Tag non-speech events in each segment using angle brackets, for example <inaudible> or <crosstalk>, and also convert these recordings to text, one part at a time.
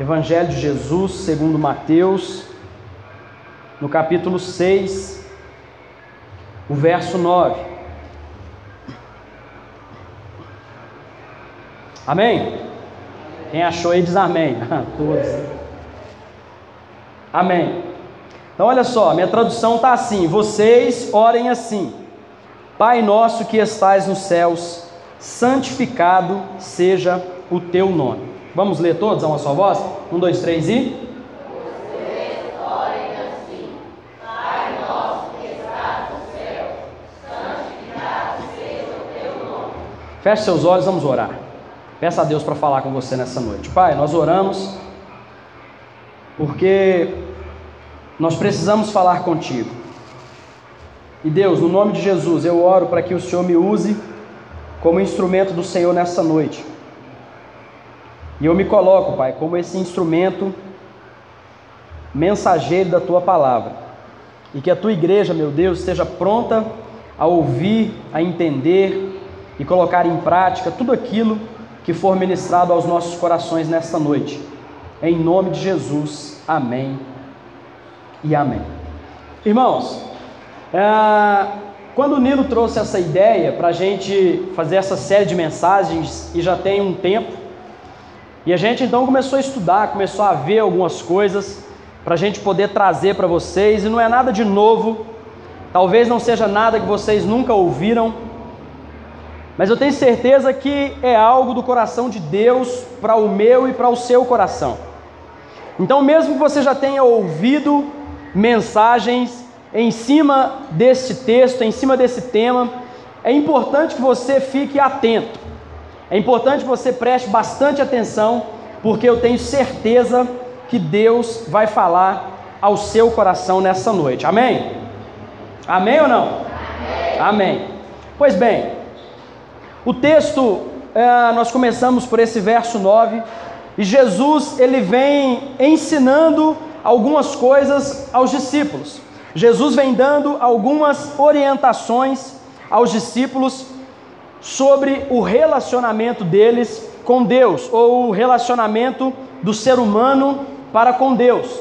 Evangelho de Jesus, segundo Mateus, no capítulo 6, o verso 9. Amém? Quem achou aí diz amém. <laughs> Todos. Amém. Então olha só, minha tradução está assim: vocês orem assim. Pai nosso que estais nos céus, santificado seja o teu nome. Vamos ler todos a uma só voz? Um, dois, três e. Feche seus olhos, vamos orar. Peça a Deus para falar com você nessa noite. Pai, nós oramos porque nós precisamos falar contigo. E Deus, no nome de Jesus, eu oro para que o Senhor me use como instrumento do Senhor nessa noite. E eu me coloco, Pai, como esse instrumento mensageiro da tua palavra. E que a tua igreja, meu Deus, esteja pronta a ouvir, a entender e colocar em prática tudo aquilo que for ministrado aos nossos corações nesta noite. Em nome de Jesus, amém e amém. Irmãos, é, quando o Nilo trouxe essa ideia para a gente fazer essa série de mensagens, e já tem um tempo, e a gente então começou a estudar, começou a ver algumas coisas para a gente poder trazer para vocês, e não é nada de novo, talvez não seja nada que vocês nunca ouviram, mas eu tenho certeza que é algo do coração de Deus para o meu e para o seu coração. Então, mesmo que você já tenha ouvido mensagens em cima desse texto, em cima desse tema, é importante que você fique atento. É importante que você preste bastante atenção, porque eu tenho certeza que Deus vai falar ao seu coração nessa noite. Amém? Amém ou não? Amém. Amém. Pois bem, o texto, é, nós começamos por esse verso 9, e Jesus ele vem ensinando algumas coisas aos discípulos. Jesus vem dando algumas orientações aos discípulos sobre o relacionamento deles com Deus, ou o relacionamento do ser humano para com Deus.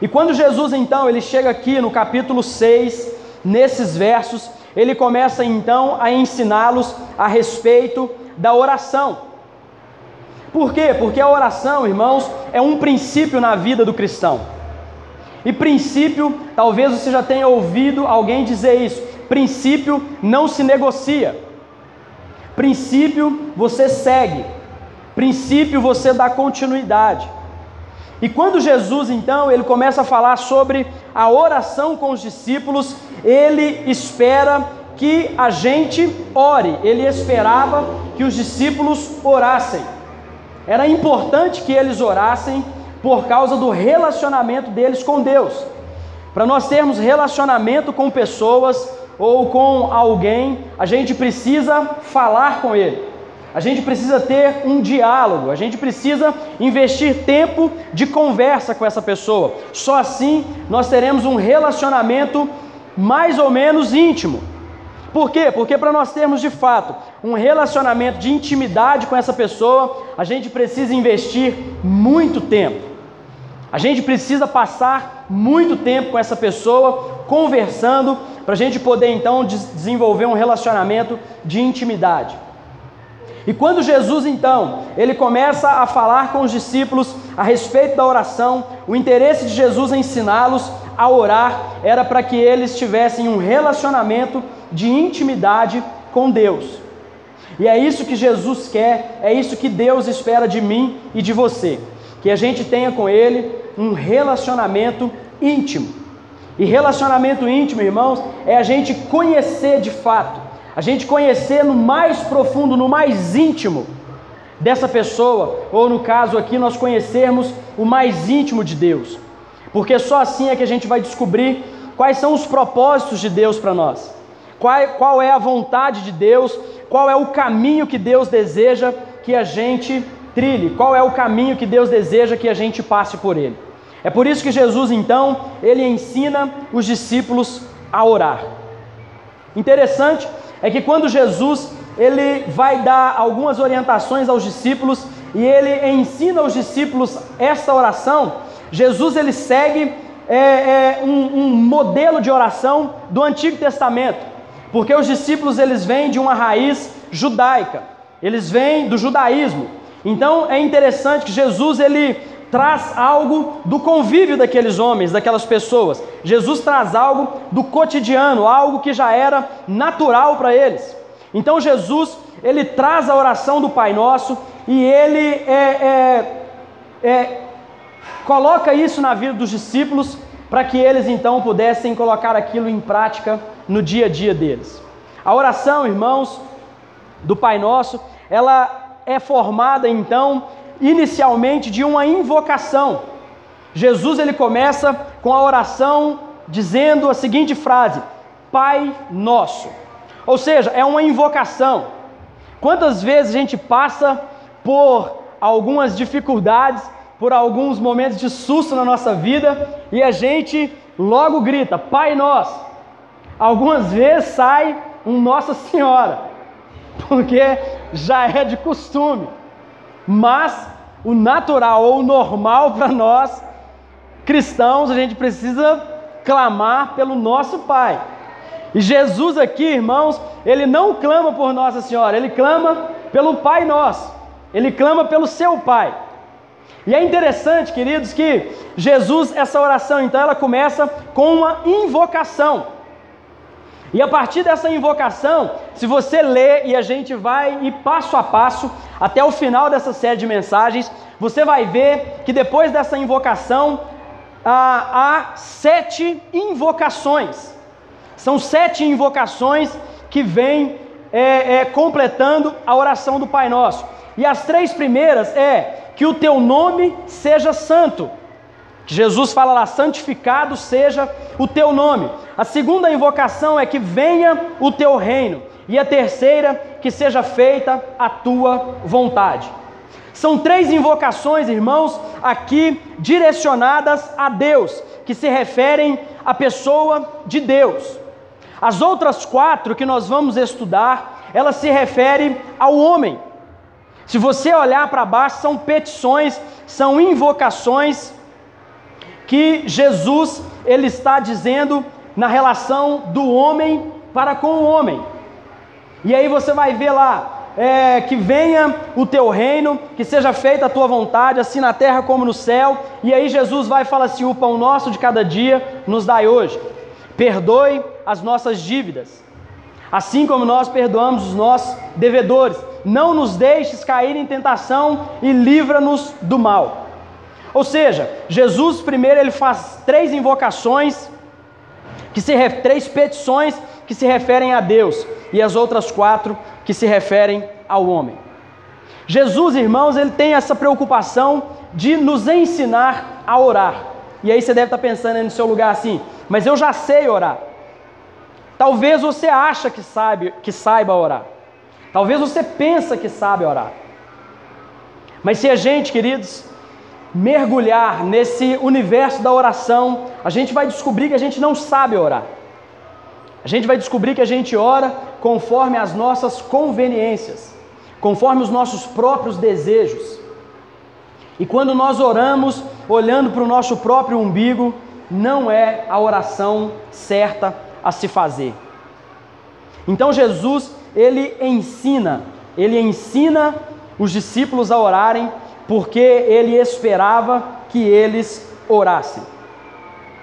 E quando Jesus então, ele chega aqui no capítulo 6, nesses versos, ele começa então a ensiná-los a respeito da oração. Por quê? Porque a oração, irmãos, é um princípio na vida do cristão. E princípio, talvez você já tenha ouvido alguém dizer isso: princípio não se negocia. Princípio você segue. Princípio você dá continuidade. E quando Jesus então ele começa a falar sobre a oração com os discípulos, ele espera que a gente ore. Ele esperava que os discípulos orassem. Era importante que eles orassem por causa do relacionamento deles com Deus. Para nós termos relacionamento com pessoas ou com alguém, a gente precisa falar com ele. A gente precisa ter um diálogo, a gente precisa investir tempo de conversa com essa pessoa. Só assim nós teremos um relacionamento mais ou menos íntimo. Por quê? Porque para nós termos de fato um relacionamento de intimidade com essa pessoa, a gente precisa investir muito tempo. A gente precisa passar muito tempo com essa pessoa, conversando, para a gente poder então desenvolver um relacionamento de intimidade. E quando Jesus então, ele começa a falar com os discípulos a respeito da oração, o interesse de Jesus em ensiná-los a orar era para que eles tivessem um relacionamento de intimidade com Deus. E é isso que Jesus quer, é isso que Deus espera de mim e de você, que a gente tenha com ele um relacionamento íntimo. E relacionamento íntimo, irmãos, é a gente conhecer de fato. A gente conhecer no mais profundo, no mais íntimo dessa pessoa, ou no caso aqui, nós conhecermos o mais íntimo de Deus, porque só assim é que a gente vai descobrir quais são os propósitos de Deus para nós, qual, qual é a vontade de Deus, qual é o caminho que Deus deseja que a gente trilhe, qual é o caminho que Deus deseja que a gente passe por ele. É por isso que Jesus, então, ele ensina os discípulos a orar. Interessante é que quando Jesus ele vai dar algumas orientações aos discípulos, e ele ensina aos discípulos esta oração, Jesus ele segue é, é, um, um modelo de oração do Antigo Testamento, porque os discípulos eles vêm de uma raiz judaica, eles vêm do judaísmo. Então é interessante que Jesus ele traz algo do convívio daqueles homens, daquelas pessoas. Jesus traz algo do cotidiano, algo que já era natural para eles. Então Jesus ele traz a oração do Pai Nosso e ele é, é, é, coloca isso na vida dos discípulos para que eles então pudessem colocar aquilo em prática no dia a dia deles. A oração, irmãos, do Pai Nosso, ela é formada então inicialmente de uma invocação. Jesus ele começa com a oração dizendo a seguinte frase: Pai Nosso. Ou seja, é uma invocação. Quantas vezes a gente passa por algumas dificuldades, por alguns momentos de susto na nossa vida e a gente logo grita: Pai Nosso. Algumas vezes sai um Nossa Senhora, <laughs> porque já é de costume. Mas o natural ou o normal para nós cristãos, a gente precisa clamar pelo nosso Pai. E Jesus aqui, irmãos, ele não clama por Nossa Senhora, ele clama pelo Pai Nosso. Ele clama pelo seu Pai. E é interessante, queridos, que Jesus, essa oração, então, ela começa com uma invocação. E a partir dessa invocação, se você ler e a gente vai ir passo a passo até o final dessa série de mensagens, você vai ver que depois dessa invocação há, há sete invocações. São sete invocações que vêm é, é, completando a oração do Pai Nosso. E as três primeiras é que o teu nome seja santo. Jesus fala lá: santificado seja o teu nome. A segunda invocação é que venha o teu reino. E a terceira, que seja feita a tua vontade. São três invocações, irmãos, aqui direcionadas a Deus, que se referem à pessoa de Deus. As outras quatro que nós vamos estudar, elas se referem ao homem. Se você olhar para baixo, são petições, são invocações que Jesus ele está dizendo na relação do homem para com o homem. E aí você vai ver lá é, que venha o teu reino, que seja feita a tua vontade, assim na terra como no céu. E aí Jesus vai falar assim: o pão nosso de cada dia nos dai hoje. Perdoe as nossas dívidas, assim como nós perdoamos os nossos devedores. Não nos deixes cair em tentação e livra-nos do mal. Ou seja, Jesus primeiro ele faz três invocações, que se três petições que se referem a Deus e as outras quatro que se referem ao homem. Jesus, irmãos, ele tem essa preocupação de nos ensinar a orar. E aí você deve estar pensando no seu lugar assim, mas eu já sei orar. Talvez você acha que sabe, que saiba orar. Talvez você pensa que sabe orar. Mas se a gente, queridos, mergulhar nesse universo da oração, a gente vai descobrir que a gente não sabe orar. A gente vai descobrir que a gente ora conforme as nossas conveniências, conforme os nossos próprios desejos. E quando nós oramos olhando para o nosso próprio umbigo, não é a oração certa a se fazer. Então Jesus, ele ensina, ele ensina os discípulos a orarem porque ele esperava que eles orassem.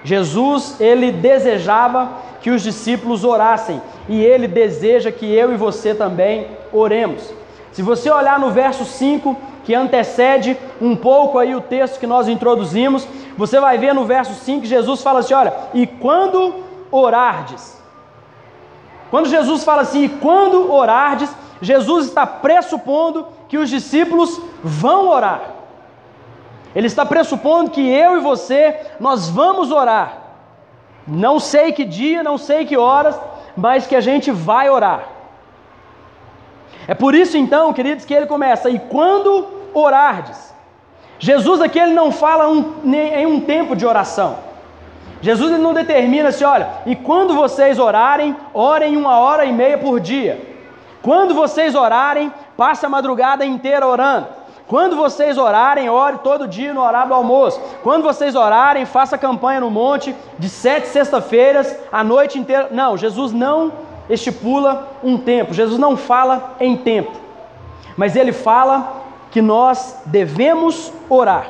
Jesus, ele desejava que os discípulos orassem e ele deseja que eu e você também oremos. Se você olhar no verso 5, que antecede um pouco aí o texto que nós introduzimos, você vai ver no verso 5 Jesus fala assim: olha, e quando orardes. Quando Jesus fala assim, e quando orardes, Jesus está pressupondo que os discípulos vão orar. Ele está pressupondo que eu e você, nós vamos orar. Não sei que dia, não sei que horas, mas que a gente vai orar. É por isso então, queridos, que ele começa, e quando orardes. Jesus aqui ele não fala um, em um tempo de oração. Jesus ele não determina assim, olha, e quando vocês orarem, orem uma hora e meia por dia. Quando vocês orarem, passe a madrugada inteira orando. Quando vocês orarem, ore todo dia no horário do almoço. Quando vocês orarem, faça campanha no monte de sete sexta-feiras, a noite inteira. Não, Jesus não estipula um tempo, Jesus não fala em tempo, mas ele fala que nós devemos orar.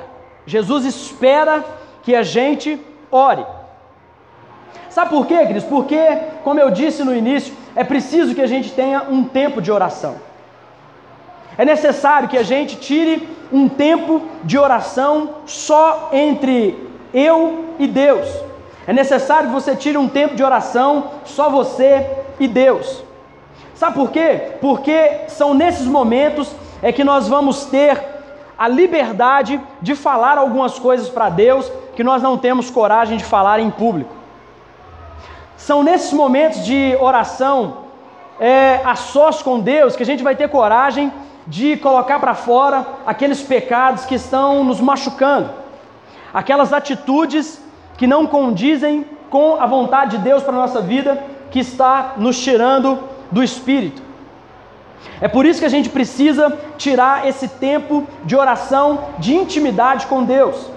Jesus espera que a gente ore. Sabe por quê, queridos? Porque, como eu disse no início, é preciso que a gente tenha um tempo de oração. É necessário que a gente tire um tempo de oração só entre eu e Deus. É necessário que você tire um tempo de oração só você e Deus. Sabe por quê? Porque são nesses momentos é que nós vamos ter a liberdade de falar algumas coisas para Deus que nós não temos coragem de falar em público. São nesses momentos de oração é, a sós com Deus que a gente vai ter coragem de colocar para fora aqueles pecados que estão nos machucando, aquelas atitudes que não condizem com a vontade de Deus para a nossa vida, que está nos tirando do espírito. É por isso que a gente precisa tirar esse tempo de oração, de intimidade com Deus.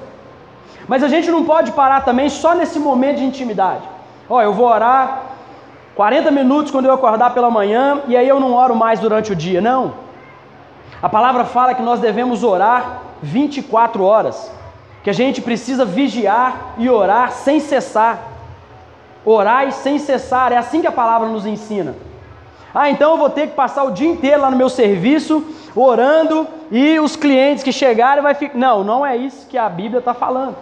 Mas a gente não pode parar também só nesse momento de intimidade. Ó, eu vou orar 40 minutos quando eu acordar pela manhã e aí eu não oro mais durante o dia. Não. A palavra fala que nós devemos orar 24 horas, que a gente precisa vigiar e orar sem cessar. Orar sem cessar, é assim que a palavra nos ensina. Ah, então eu vou ter que passar o dia inteiro lá no meu serviço, orando, e os clientes que chegarem vai ficar. Não, não é isso que a Bíblia está falando.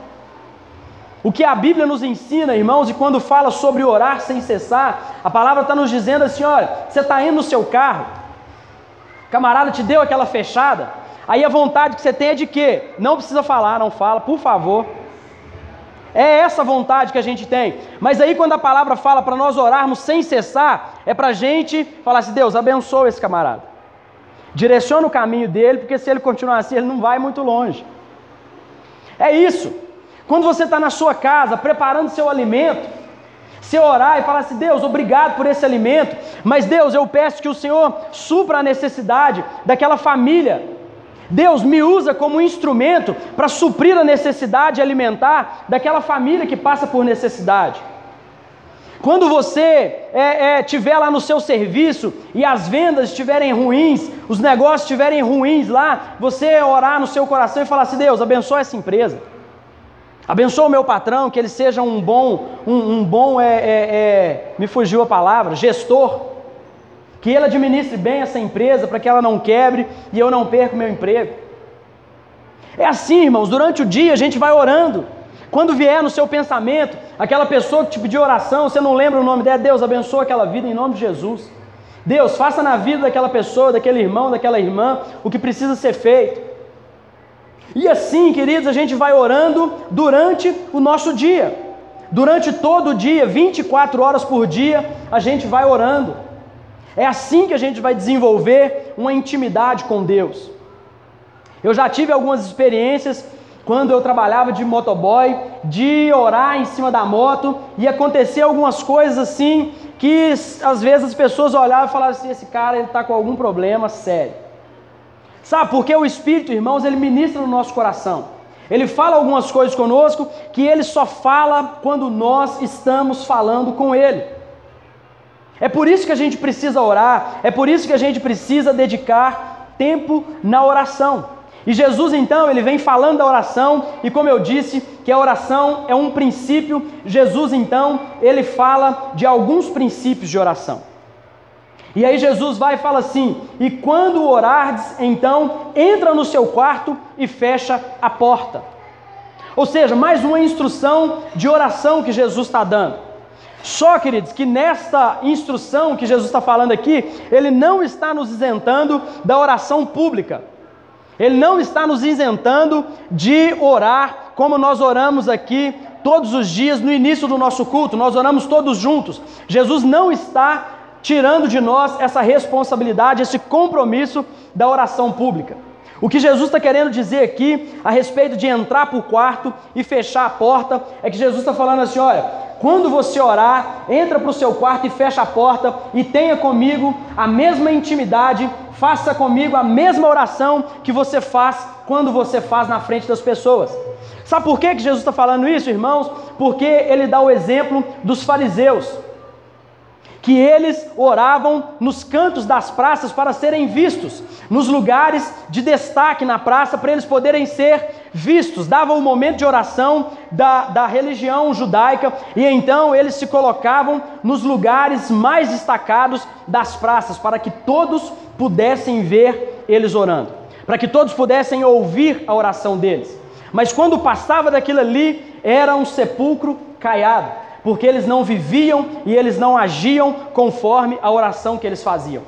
O que a Bíblia nos ensina, irmãos, e quando fala sobre orar sem cessar, a palavra está nos dizendo assim: olha, você está indo no seu carro, camarada te deu aquela fechada, aí a vontade que você tem é de quê? Não precisa falar, não fala, por favor. É essa vontade que a gente tem. Mas aí quando a palavra fala para nós orarmos sem cessar, é para a gente falar assim, Deus, abençoa esse camarada. Direciona o caminho dele, porque se ele continuar assim, ele não vai muito longe. É isso. Quando você está na sua casa, preparando seu alimento, você orar e falar assim: Deus, obrigado por esse alimento, mas Deus, eu peço que o Senhor supra a necessidade daquela família. Deus me usa como instrumento para suprir a necessidade alimentar daquela família que passa por necessidade. Quando você é, é, tiver lá no seu serviço e as vendas estiverem ruins, os negócios estiverem ruins lá, você orar no seu coração e falar assim: Deus, abençoa essa empresa. Abençoa o meu patrão, que ele seja um bom, um, um bom, é, é, é, me fugiu a palavra, gestor. Que ele administre bem essa empresa para que ela não quebre e eu não perca o meu emprego. É assim, irmãos, durante o dia a gente vai orando. Quando vier no seu pensamento aquela pessoa que te pediu oração, você não lembra o nome dela, Deus abençoa aquela vida em nome de Jesus. Deus, faça na vida daquela pessoa, daquele irmão, daquela irmã, o que precisa ser feito. E assim, queridos, a gente vai orando durante o nosso dia. Durante todo o dia, 24 horas por dia, a gente vai orando. É assim que a gente vai desenvolver uma intimidade com Deus. Eu já tive algumas experiências quando eu trabalhava de motoboy, de orar em cima da moto e acontecer algumas coisas assim que às vezes as pessoas olhavam e falavam assim: esse cara ele está com algum problema sério. Sabe, porque o Espírito, irmãos, ele ministra no nosso coração. Ele fala algumas coisas conosco que ele só fala quando nós estamos falando com ele. É por isso que a gente precisa orar, é por isso que a gente precisa dedicar tempo na oração. E Jesus então, ele vem falando da oração, e como eu disse, que a oração é um princípio, Jesus então, ele fala de alguns princípios de oração. E aí Jesus vai e fala assim: E quando orardes, então entra no seu quarto e fecha a porta. Ou seja, mais uma instrução de oração que Jesus está dando. Só, queridos, que nesta instrução que Jesus está falando aqui, ele não está nos isentando da oração pública. Ele não está nos isentando de orar como nós oramos aqui todos os dias no início do nosso culto, nós oramos todos juntos. Jesus não está tirando de nós essa responsabilidade, esse compromisso da oração pública. O que Jesus está querendo dizer aqui a respeito de entrar para o quarto e fechar a porta é que Jesus está falando assim: olha, quando você orar, entra para o seu quarto e fecha a porta e tenha comigo a mesma intimidade, faça comigo a mesma oração que você faz quando você faz na frente das pessoas. Sabe por que, Jesus está falando isso, irmãos? Porque ele dá o exemplo dos fariseus que eles oravam nos cantos das praças para serem vistos, nos lugares de destaque na praça, para eles poderem ser vistos. Dava o um momento de oração da, da religião judaica e então eles se colocavam nos lugares mais destacados das praças, para que todos pudessem ver eles orando, para que todos pudessem ouvir a oração deles. Mas quando passava daquilo ali, era um sepulcro caiado porque eles não viviam e eles não agiam conforme a oração que eles faziam.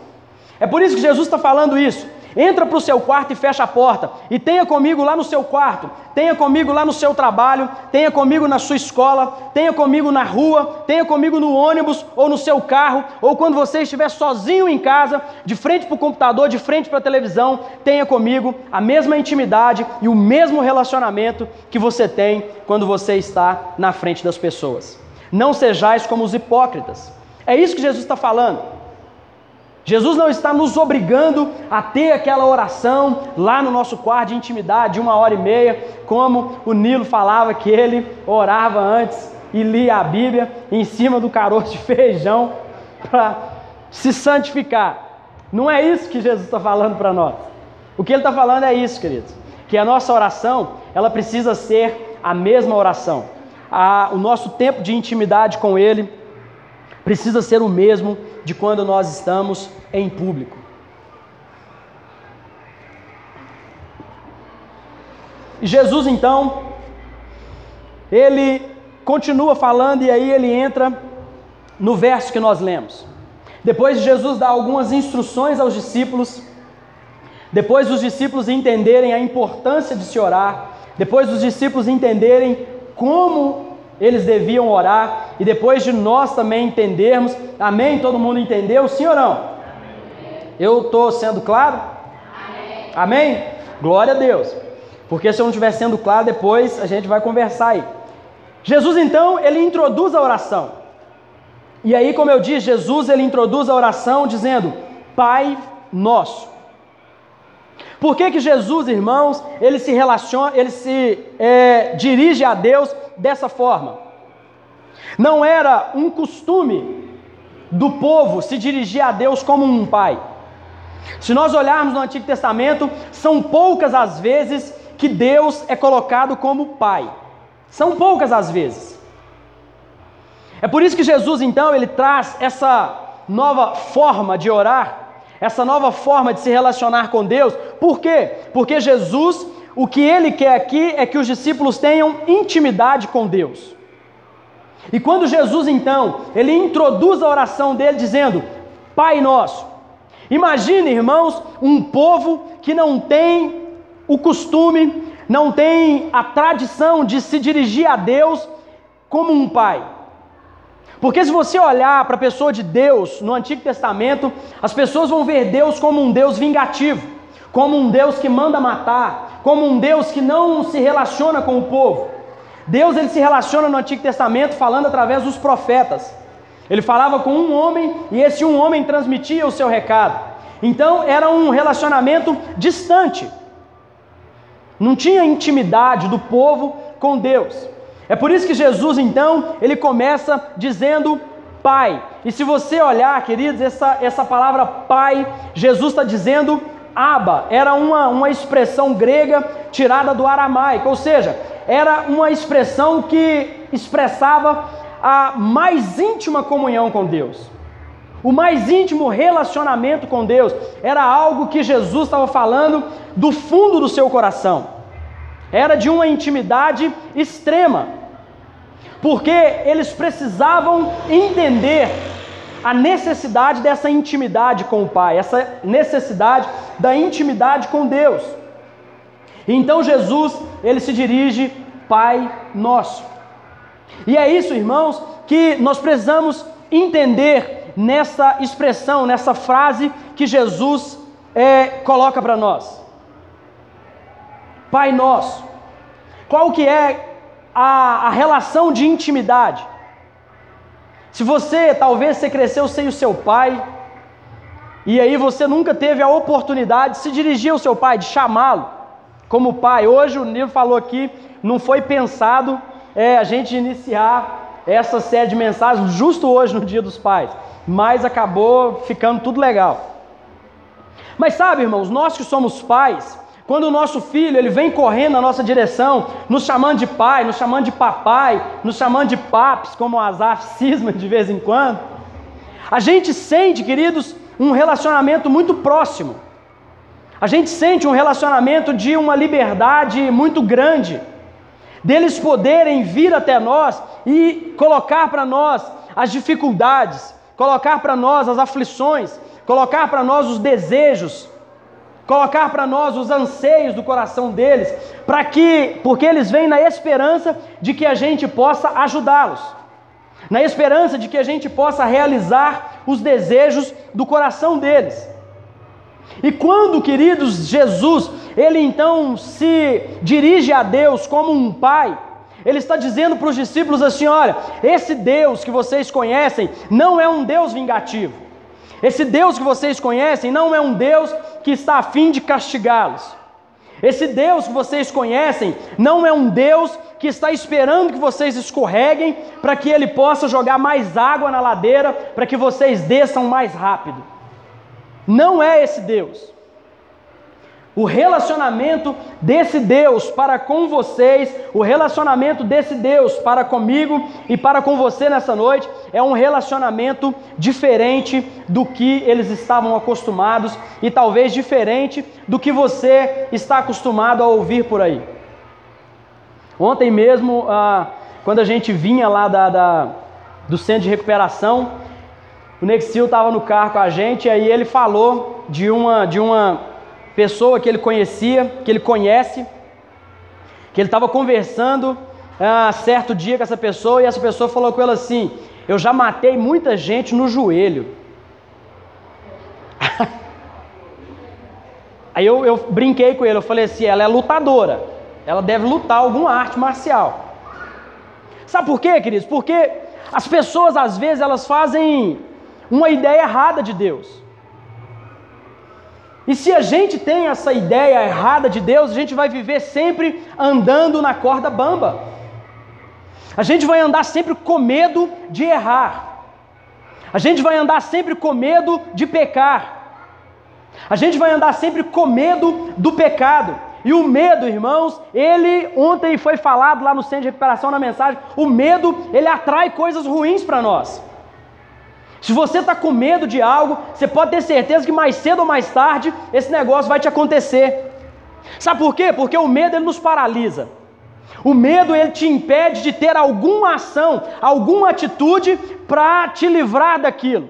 É por isso que Jesus está falando isso. Entra para o seu quarto e fecha a porta. E tenha comigo lá no seu quarto, tenha comigo lá no seu trabalho, tenha comigo na sua escola, tenha comigo na rua, tenha comigo no ônibus ou no seu carro, ou quando você estiver sozinho em casa, de frente para o computador, de frente para a televisão, tenha comigo a mesma intimidade e o mesmo relacionamento que você tem quando você está na frente das pessoas. Não sejais como os hipócritas. É isso que Jesus está falando. Jesus não está nos obrigando a ter aquela oração lá no nosso quarto de intimidade, de uma hora e meia, como o Nilo falava que ele orava antes e lia a Bíblia em cima do caroço de <laughs> feijão para se santificar. Não é isso que Jesus está falando para nós. O que ele está falando é isso, queridos, que a nossa oração ela precisa ser a mesma oração a, o nosso tempo de intimidade com Ele precisa ser o mesmo de quando nós estamos em público. E Jesus então, ele continua falando e aí ele entra no verso que nós lemos. Depois de Jesus dar algumas instruções aos discípulos, depois dos discípulos entenderem a importância de se orar, depois dos discípulos entenderem como eles deviam orar, e depois de nós também entendermos, amém? Todo mundo entendeu? Sim ou não? Eu estou sendo claro? Amém. amém? Glória a Deus. Porque se eu não estiver sendo claro, depois a gente vai conversar aí. Jesus então, ele introduz a oração. E aí, como eu disse, Jesus ele introduz a oração dizendo: Pai nosso. Por que, que Jesus, irmãos, ele se relaciona, ele se é, dirige a Deus dessa forma? Não era um costume do povo se dirigir a Deus como um pai. Se nós olharmos no Antigo Testamento, são poucas as vezes que Deus é colocado como pai. São poucas as vezes. É por isso que Jesus então ele traz essa nova forma de orar essa nova forma de se relacionar com Deus. Por quê? Porque Jesus, o que ele quer aqui é que os discípulos tenham intimidade com Deus. E quando Jesus então, ele introduz a oração dele dizendo: Pai nosso. Imagine, irmãos, um povo que não tem o costume, não tem a tradição de se dirigir a Deus como um pai. Porque se você olhar para a pessoa de Deus no Antigo Testamento, as pessoas vão ver Deus como um Deus vingativo, como um Deus que manda matar, como um Deus que não se relaciona com o povo. Deus ele se relaciona no Antigo Testamento falando através dos profetas. Ele falava com um homem e esse um homem transmitia o seu recado. Então era um relacionamento distante. Não tinha intimidade do povo com Deus. É por isso que Jesus, então, ele começa dizendo Pai. E se você olhar, queridos, essa, essa palavra Pai, Jesus está dizendo Abba, era uma, uma expressão grega tirada do aramaico, ou seja, era uma expressão que expressava a mais íntima comunhão com Deus. O mais íntimo relacionamento com Deus era algo que Jesus estava falando do fundo do seu coração era de uma intimidade extrema, porque eles precisavam entender a necessidade dessa intimidade com o Pai, essa necessidade da intimidade com Deus. Então Jesus, ele se dirige Pai nosso. E é isso, irmãos, que nós precisamos entender nessa expressão, nessa frase que Jesus é, coloca para nós. Pai Nosso? Qual que é a, a relação de intimidade? Se você, talvez você cresceu sem o seu pai, e aí você nunca teve a oportunidade de se dirigir ao seu pai, de chamá-lo como pai. Hoje o Nilo falou aqui, não foi pensado é, a gente iniciar essa série de mensagens justo hoje no Dia dos Pais, mas acabou ficando tudo legal. Mas sabe, irmãos, nós que somos pais, quando o nosso filho ele vem correndo na nossa direção, nos chamando de pai, nos chamando de papai, nos chamando de papis, como o Azaf cisma de vez em quando, a gente sente, queridos, um relacionamento muito próximo. A gente sente um relacionamento de uma liberdade muito grande, deles poderem vir até nós e colocar para nós as dificuldades, colocar para nós as aflições, colocar para nós os desejos, colocar para nós os anseios do coração deles, para que, porque eles vêm na esperança de que a gente possa ajudá-los, na esperança de que a gente possa realizar os desejos do coração deles. E quando, queridos, Jesus, ele então se dirige a Deus como um pai, ele está dizendo para os discípulos assim: olha, esse Deus que vocês conhecem não é um Deus vingativo. Esse Deus que vocês conhecem não é um Deus que está a fim de castigá-los. Esse Deus que vocês conhecem não é um Deus que está esperando que vocês escorreguem para que ele possa jogar mais água na ladeira para que vocês desçam mais rápido. Não é esse Deus. O relacionamento desse Deus para com vocês, o relacionamento desse Deus para comigo e para com você nessa noite, é um relacionamento diferente do que eles estavam acostumados e talvez diferente do que você está acostumado a ouvir por aí. Ontem mesmo, ah, quando a gente vinha lá da, da, do centro de recuperação, o Nexil estava no carro com a gente e aí ele falou de uma, de uma pessoa que ele conhecia, que ele conhece, que ele estava conversando ah, certo dia com essa pessoa e essa pessoa falou com ele assim: Eu já matei muita gente no joelho. <laughs> Aí eu, eu brinquei com ele, eu falei assim: ela é lutadora, ela deve lutar alguma arte marcial. Sabe por quê, queridos? Porque as pessoas às vezes elas fazem uma ideia errada de Deus. E se a gente tem essa ideia errada de Deus, a gente vai viver sempre andando na corda bamba. A gente vai andar sempre com medo de errar. A gente vai andar sempre com medo de pecar. A gente vai andar sempre com medo do pecado. E o medo, irmãos, ele ontem foi falado lá no centro de recuperação na mensagem, o medo, ele atrai coisas ruins para nós. Se você está com medo de algo, você pode ter certeza que mais cedo ou mais tarde esse negócio vai te acontecer. Sabe por quê? Porque o medo ele nos paralisa. O medo ele te impede de ter alguma ação, alguma atitude para te livrar daquilo.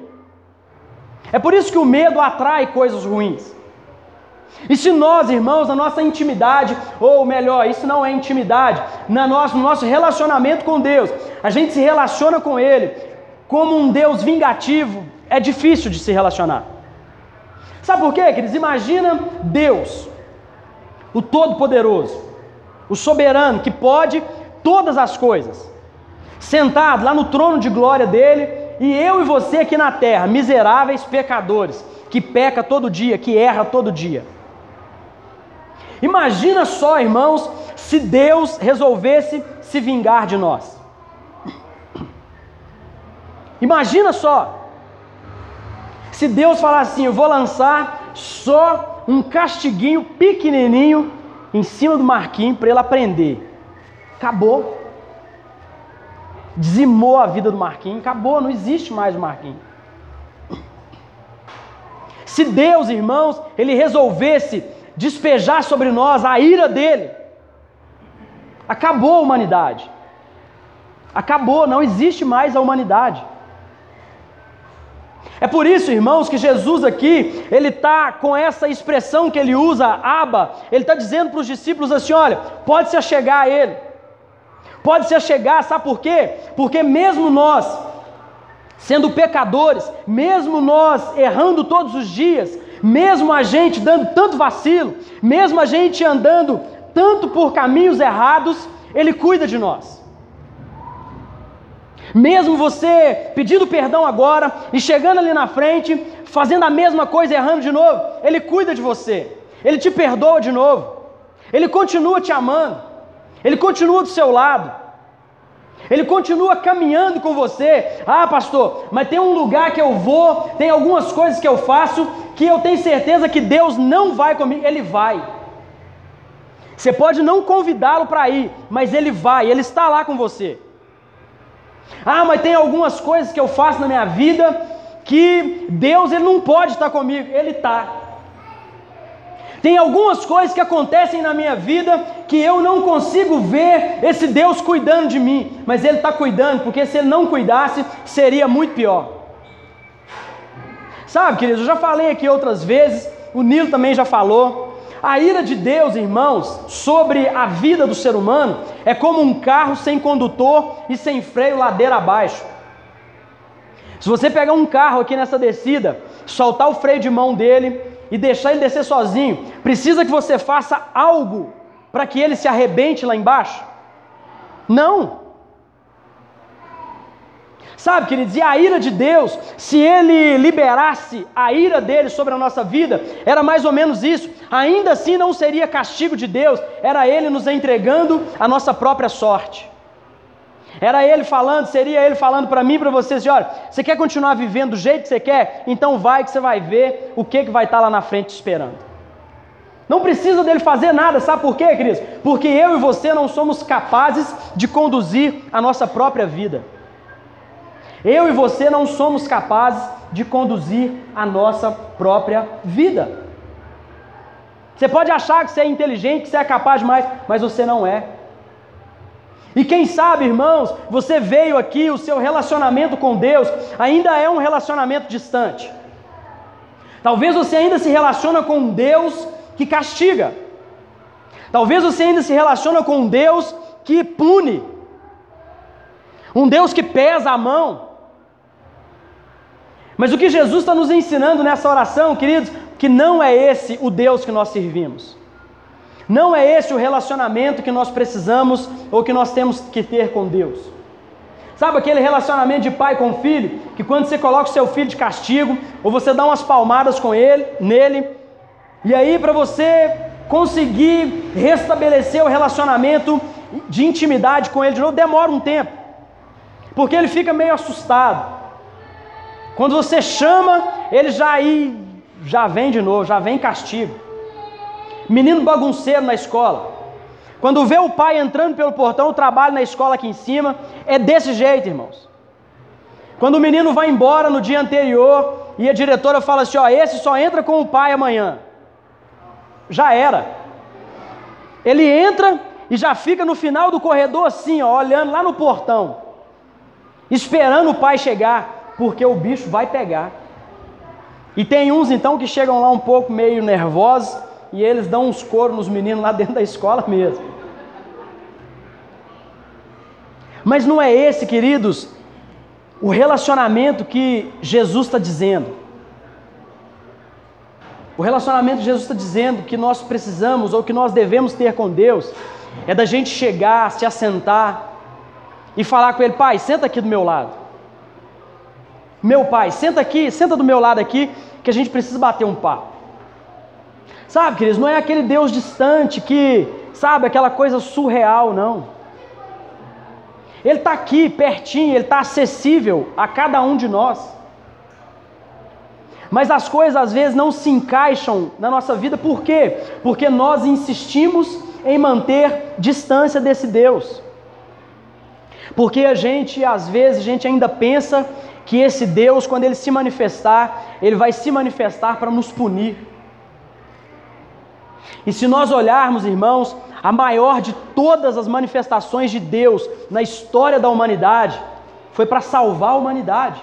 É por isso que o medo atrai coisas ruins. E se nós, irmãos, na nossa intimidade, ou melhor, isso não é intimidade, na no nosso relacionamento com Deus, a gente se relaciona com Ele, como um Deus vingativo, é difícil de se relacionar. Sabe por quê, queridos? Imagina Deus, o Todo-Poderoso, o soberano que pode todas as coisas, sentado lá no trono de glória dele, e eu e você aqui na terra, miseráveis pecadores, que peca todo dia, que erra todo dia. Imagina só, irmãos, se Deus resolvesse se vingar de nós. Imagina só, se Deus falar assim: eu vou lançar só um castiguinho pequenininho em cima do Marquinhos para ele aprender. Acabou. Dizimou a vida do Marquinhos, acabou, não existe mais o Marquinhos. Se Deus, irmãos, ele resolvesse despejar sobre nós a ira dele, acabou a humanidade. Acabou, não existe mais a humanidade. É por isso, irmãos, que Jesus aqui, ele está com essa expressão que ele usa, aba, ele está dizendo para os discípulos assim: olha, pode se achegar a ele, pode se achegar, sabe por quê? Porque mesmo nós, sendo pecadores, mesmo nós errando todos os dias, mesmo a gente dando tanto vacilo, mesmo a gente andando tanto por caminhos errados, Ele cuida de nós. Mesmo você pedindo perdão agora e chegando ali na frente, fazendo a mesma coisa, errando de novo, Ele cuida de você, Ele te perdoa de novo, Ele continua te amando, Ele continua do seu lado. Ele continua caminhando com você. Ah, pastor, mas tem um lugar que eu vou, tem algumas coisas que eu faço que eu tenho certeza que Deus não vai comigo. Ele vai. Você pode não convidá-lo para ir, mas ele vai, ele está lá com você. Ah, mas tem algumas coisas que eu faço na minha vida que Deus ele não pode estar comigo. Ele está. Tem algumas coisas que acontecem na minha vida que eu não consigo ver esse Deus cuidando de mim, mas Ele está cuidando, porque se Ele não cuidasse, seria muito pior. Sabe, queridos, eu já falei aqui outras vezes, o Nilo também já falou. A ira de Deus, irmãos, sobre a vida do ser humano é como um carro sem condutor e sem freio ladeira abaixo. Se você pegar um carro aqui nessa descida, soltar o freio de mão dele, e deixar ele descer sozinho, precisa que você faça algo para que ele se arrebente lá embaixo? Não. Sabe, queridos, e a ira de Deus, se ele liberasse a ira dele sobre a nossa vida, era mais ou menos isso. Ainda assim não seria castigo de Deus, era ele nos entregando a nossa própria sorte. Era ele falando, seria ele falando para mim, para vocês, assim, olha, você quer continuar vivendo do jeito que você quer? Então vai que você vai ver o que, que vai estar tá lá na frente esperando. Não precisa dele fazer nada, sabe por quê, queridos? Porque eu e você não somos capazes de conduzir a nossa própria vida. Eu e você não somos capazes de conduzir a nossa própria vida. Você pode achar que você é inteligente, que você é capaz demais, mas você não é. E quem sabe, irmãos, você veio aqui, o seu relacionamento com Deus ainda é um relacionamento distante. Talvez você ainda se relaciona com um Deus que castiga. Talvez você ainda se relaciona com um Deus que pune. Um Deus que pesa a mão. Mas o que Jesus está nos ensinando nessa oração, queridos, que não é esse o Deus que nós servimos. Não é esse o relacionamento que nós precisamos ou que nós temos que ter com Deus. Sabe aquele relacionamento de pai com filho, que quando você coloca o seu filho de castigo, ou você dá umas palmadas com ele, nele, e aí para você conseguir restabelecer o relacionamento de intimidade com ele de novo, demora um tempo. Porque ele fica meio assustado. Quando você chama, ele já aí já vem de novo, já vem castigo. Menino bagunceiro na escola. Quando vê o pai entrando pelo portão, trabalho na escola aqui em cima, é desse jeito, irmãos. Quando o menino vai embora no dia anterior e a diretora fala assim: ó, esse só entra com o pai amanhã. Já era. Ele entra e já fica no final do corredor assim, ó, olhando lá no portão, esperando o pai chegar, porque o bicho vai pegar. E tem uns então que chegam lá um pouco meio nervosos, e eles dão uns coros nos meninos lá <laughs> dentro da escola mesmo. Mas não é esse, queridos, o relacionamento que Jesus está dizendo. O relacionamento que Jesus está dizendo que nós precisamos ou que nós devemos ter com Deus é da gente chegar, se assentar e falar com Ele: Pai, senta aqui do meu lado. Meu pai, senta aqui, senta do meu lado aqui, que a gente precisa bater um papo. Sabe, queridos, não é aquele Deus distante que, sabe, aquela coisa surreal, não. Ele está aqui, pertinho, ele está acessível a cada um de nós. Mas as coisas às vezes não se encaixam na nossa vida, por quê? Porque nós insistimos em manter distância desse Deus. Porque a gente, às vezes, a gente ainda pensa que esse Deus, quando ele se manifestar, ele vai se manifestar para nos punir. E se nós olharmos, irmãos, a maior de todas as manifestações de Deus na história da humanidade foi para salvar a humanidade.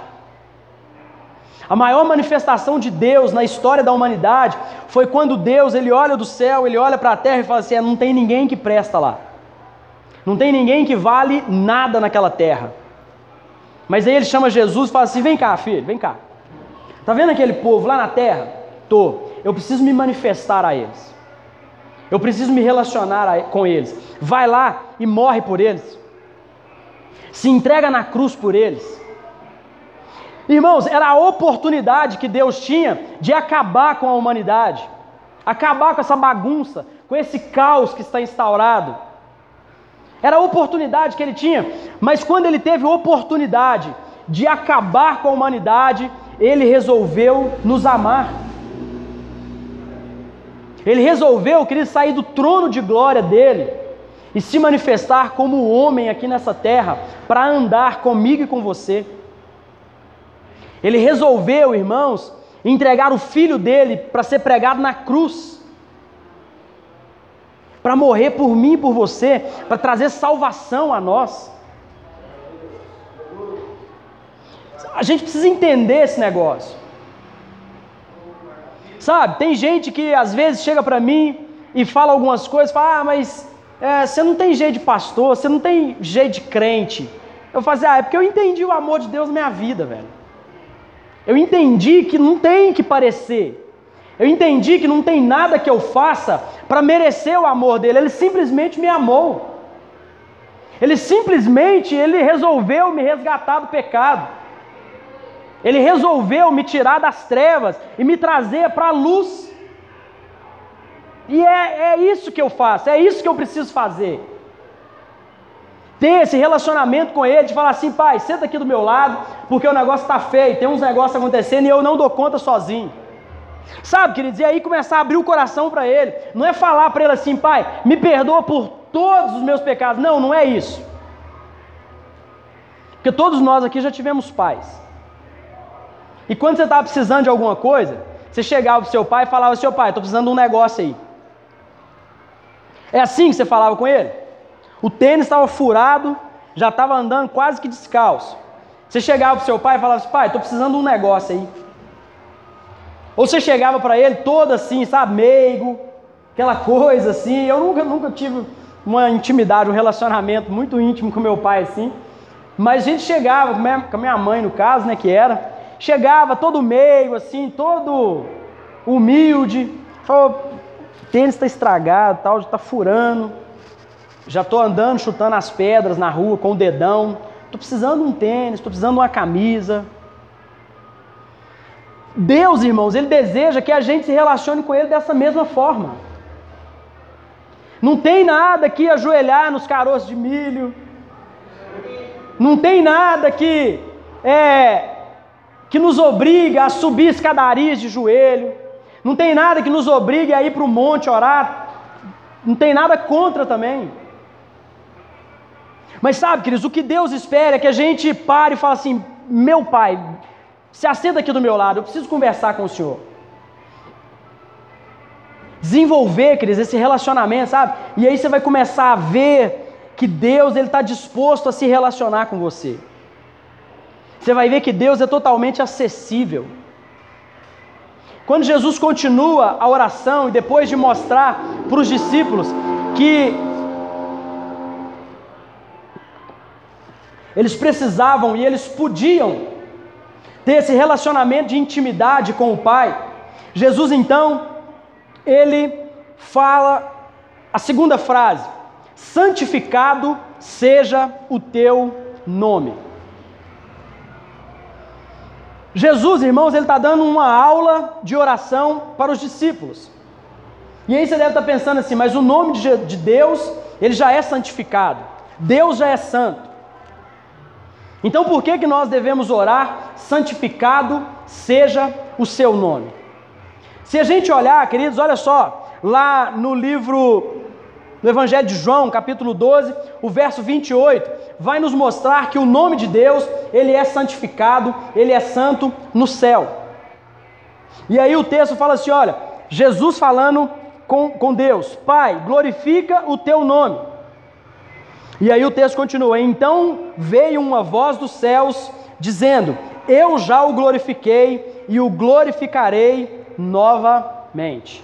A maior manifestação de Deus na história da humanidade foi quando Deus ele olha do céu, ele olha para a terra e fala assim: é, não tem ninguém que presta lá. Não tem ninguém que vale nada naquela terra. Mas aí ele chama Jesus e fala assim: vem cá, filho, vem cá. Tá vendo aquele povo lá na terra? Tô. Eu preciso me manifestar a eles. Eu preciso me relacionar com eles. Vai lá e morre por eles. Se entrega na cruz por eles. Irmãos, era a oportunidade que Deus tinha de acabar com a humanidade, acabar com essa bagunça, com esse caos que está instaurado. Era a oportunidade que ele tinha, mas quando ele teve oportunidade de acabar com a humanidade, ele resolveu nos amar. Ele resolveu, querer sair do trono de glória dele e se manifestar como homem aqui nessa terra para andar comigo e com você. Ele resolveu, irmãos, entregar o filho dele para ser pregado na cruz, para morrer por mim e por você, para trazer salvação a nós. A gente precisa entender esse negócio. Sabe, tem gente que às vezes chega para mim e fala algumas coisas, fala, ah, mas é, você não tem jeito de pastor, você não tem jeito de crente. Eu falo assim, ah, é porque eu entendi o amor de Deus na minha vida, velho. Eu entendi que não tem que parecer. Eu entendi que não tem nada que eu faça para merecer o amor dele. Ele simplesmente me amou. Ele simplesmente ele resolveu me resgatar do pecado. Ele resolveu me tirar das trevas e me trazer para a luz. E é, é isso que eu faço, é isso que eu preciso fazer. Ter esse relacionamento com ele, de falar assim, pai, senta aqui do meu lado, porque o negócio está feio, tem uns negócios acontecendo e eu não dou conta sozinho. Sabe, queridos, e aí começar a abrir o coração para ele. Não é falar para ele assim, pai, me perdoa por todos os meus pecados. Não, não é isso. Porque todos nós aqui já tivemos pais. E quando você estava precisando de alguma coisa, você chegava para o seu pai e falava: Seu pai, estou precisando de um negócio aí. É assim que você falava com ele? O tênis estava furado, já estava andando quase que descalço. Você chegava para o seu pai e falava assim: Pai, estou precisando de um negócio aí. Ou você chegava para ele todo assim, sabe, meigo, aquela coisa assim. Eu nunca, nunca tive uma intimidade, um relacionamento muito íntimo com meu pai assim. Mas a gente chegava, com a minha mãe no caso, né, que era, chegava todo meio, assim, todo humilde, falou, tênis está estragado, tal, já está furando, já estou andando, chutando as pedras na rua com o dedão, estou precisando de um tênis, estou precisando de uma camisa. Deus, irmãos, Ele deseja que a gente se relacione com Ele dessa mesma forma. Não tem nada que ajoelhar nos caroços de milho, não tem nada que é, que nos obriga a subir escadarias de joelho, não tem nada que nos obrigue a ir para o monte orar, não tem nada contra também. Mas sabe, queridos, o que Deus espera é que a gente pare e fale assim: meu pai, se assenta aqui do meu lado, eu preciso conversar com o senhor. Desenvolver, queridos, esse relacionamento, sabe? E aí você vai começar a ver que Deus ele está disposto a se relacionar com você. Você vai ver que Deus é totalmente acessível. Quando Jesus continua a oração e depois de mostrar para os discípulos que eles precisavam e eles podiam ter esse relacionamento de intimidade com o Pai, Jesus então, ele fala a segunda frase: santificado seja o teu nome. Jesus, irmãos, ele está dando uma aula de oração para os discípulos. E aí você deve estar pensando assim, mas o nome de Deus, ele já é santificado. Deus já é santo. Então por que, que nós devemos orar? Santificado seja o seu nome. Se a gente olhar, queridos, olha só, lá no livro no Evangelho de João, capítulo 12, o verso 28, vai nos mostrar que o nome de Deus, ele é santificado, ele é santo no céu. E aí o texto fala assim: olha, Jesus falando com, com Deus, Pai, glorifica o teu nome. E aí o texto continua: então veio uma voz dos céus dizendo: Eu já o glorifiquei e o glorificarei novamente.